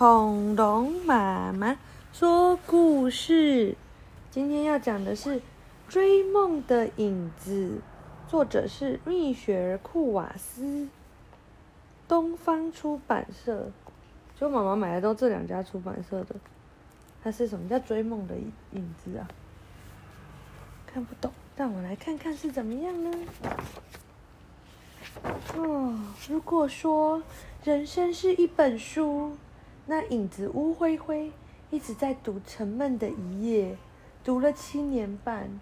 恐龙妈妈说故事，今天要讲的是《追梦的影子》，作者是蜜雪儿·库瓦斯，东方出版社。就妈妈买的都这两家出版社的。它是什么叫《追梦的影子》啊？看不懂，让我来看看是怎么样呢？哦，如果说人生是一本书。那影子乌灰灰一直在读沉闷的一页，读了七年半。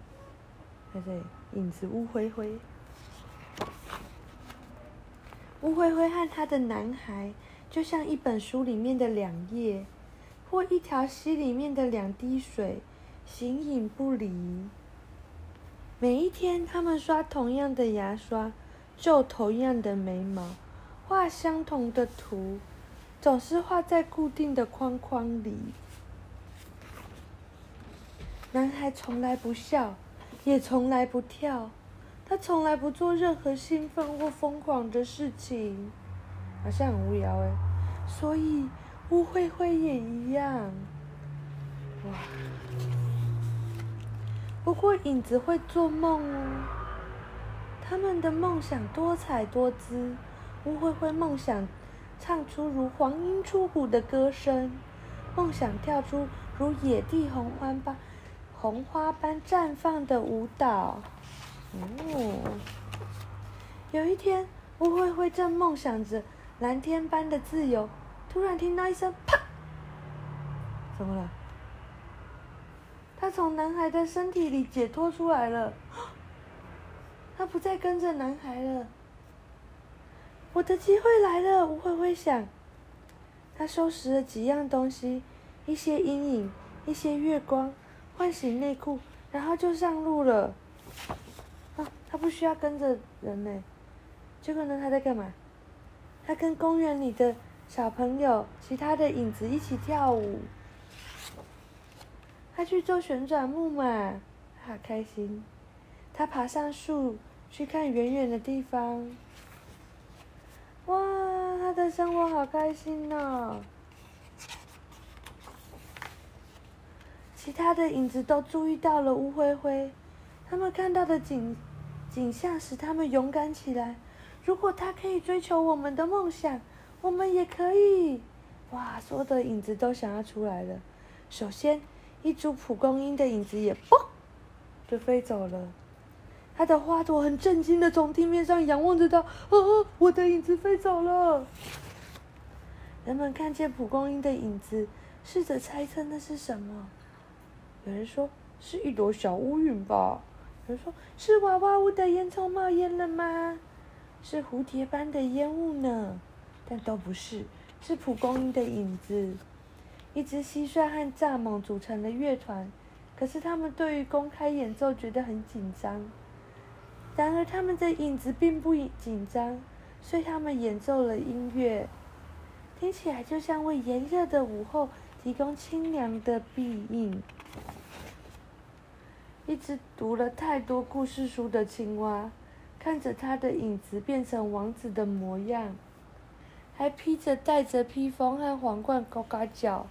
对对，影子乌灰灰，乌灰灰和他的男孩就像一本书里面的两页，或一条溪里面的两滴水，形影不离。每一天，他们刷同样的牙刷，皱同样的眉毛，画相同的图。总是画在固定的框框里。男孩从来不笑，也从来不跳，他从来不做任何兴奋或疯狂的事情，好像很无聊哎。所以乌灰灰也一样。哇！不过影子会做梦哦。他们的梦想多彩多姿。乌灰灰梦想。唱出如黄莺出谷的歌声，梦想跳出如野地红花般红花般绽放的舞蹈。哦，有一天，乌灰灰正梦想着蓝天般的自由，突然听到一声“啪”，怎么了？他从男孩的身体里解脱出来了，他不再跟着男孩了。我的机会来了，吴灰灰想。他收拾了几样东西，一些阴影，一些月光，换洗内裤，然后就上路了。啊，他不需要跟着人呢。结果呢，他在干嘛？他跟公园里的小朋友、其他的影子一起跳舞。他去坐旋转木马，好开心。他爬上树，去看远远的地方。他的生活好开心呢！其他的影子都注意到了乌灰灰，他们看到的景景象使他们勇敢起来。如果他可以追求我们的梦想，我们也可以！哇，所有的影子都想要出来了。首先，一株蒲公英的影子也嘣，就飞走了。他的花朵很震惊的从地面上仰望着他，哦，我的影子飞走了。人们看见蒲公英的影子，试着猜测那是什么。有人说是一朵小乌云吧，有人说是娃娃屋的烟囱冒烟了吗？是蝴蝶般的烟雾呢？但都不是，是蒲公英的影子。一只蟋蟀和蚱蜢组成的乐团，可是他们对于公开演奏觉得很紧张。然而，他们的影子并不紧张，所以他们演奏了音乐，听起来就像为炎热的午后提供清凉的庇荫。一只读了太多故事书的青蛙，看着它的影子变成王子的模样，还披着带着披风和皇冠高高叫。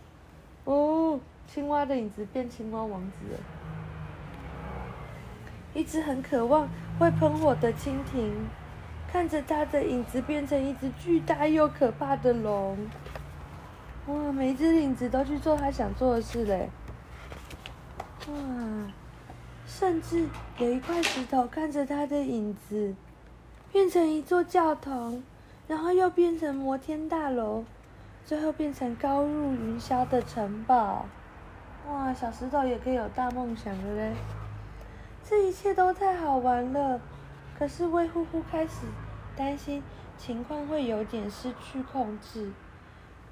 哦，青蛙的影子变青蛙王子。一只很渴望会喷火的蜻蜓，看着它的影子变成一只巨大又可怕的龙。哇，每一只影子都去做它想做的事嘞。哇，甚至有一块石头看着它的影子，变成一座教堂，然后又变成摩天大楼，最后变成高入云霄的城堡。哇，小石头也可以有大梦想的嘞。这一切都太好玩了，可是魏呼呼开始担心情况会有点失去控制。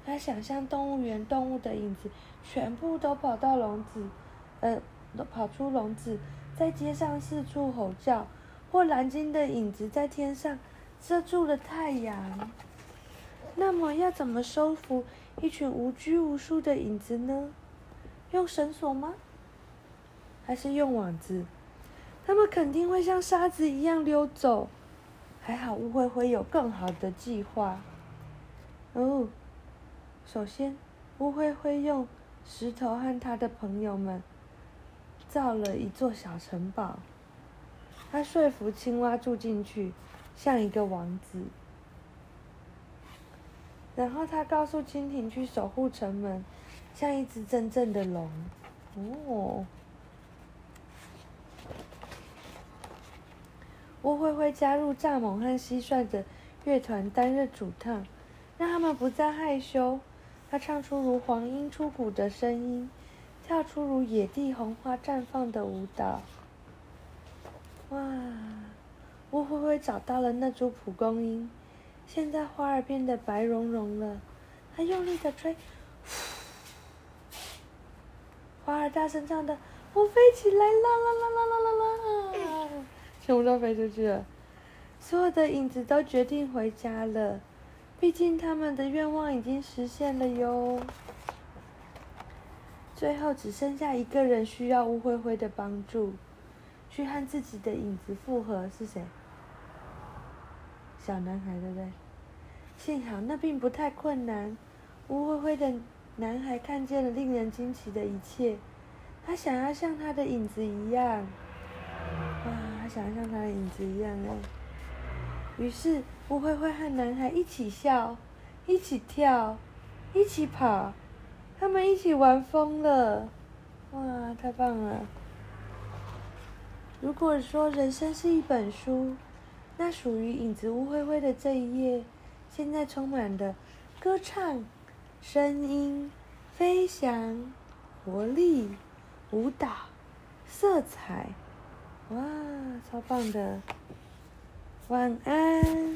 他想象动物园动物的影子全部都跑到笼子，呃，跑出笼子，在街上四处吼叫，或蓝鲸的影子在天上遮住了太阳。那么要怎么收服一群无拘无束的影子呢？用绳索吗？还是用网子？他们肯定会像沙子一样溜走，还好乌灰灰有更好的计划。哦，首先乌灰灰用石头和他的朋友们造了一座小城堡。他说服青蛙住进去，像一个王子。然后他告诉蜻蜓去守护城门，像一只真正的龙。哦。乌灰灰加入蚱蜢和蟋蟀的乐团，担任主唱，让他们不再害羞。他唱出如黄莺出谷的声音，跳出如野地红花绽放的舞蹈。哇！乌灰灰找到了那株蒲公英，现在花儿变得白茸茸了。他用力的吹，花儿大声唱的：“我飞起来啦啦啦啦啦啦啦！”全部都飞出去了。所有的影子都决定回家了。毕竟他们的愿望已经实现了哟。最后只剩下一个人需要乌灰灰的帮助，去和自己的影子复合，是谁？小男孩，对不对？幸好那并不太困难。乌灰灰的男孩看见了令人惊奇的一切，他想要像他的影子一样。想象他的影子一样哎。于是，乌灰灰和男孩一起笑，一起跳，一起跑，他们一起玩疯了。哇，太棒了！如果说人生是一本书，那属于影子乌灰灰的这一页，现在充满了歌唱、声音、飞翔、活力、舞蹈、色彩。哇，超棒的！晚安。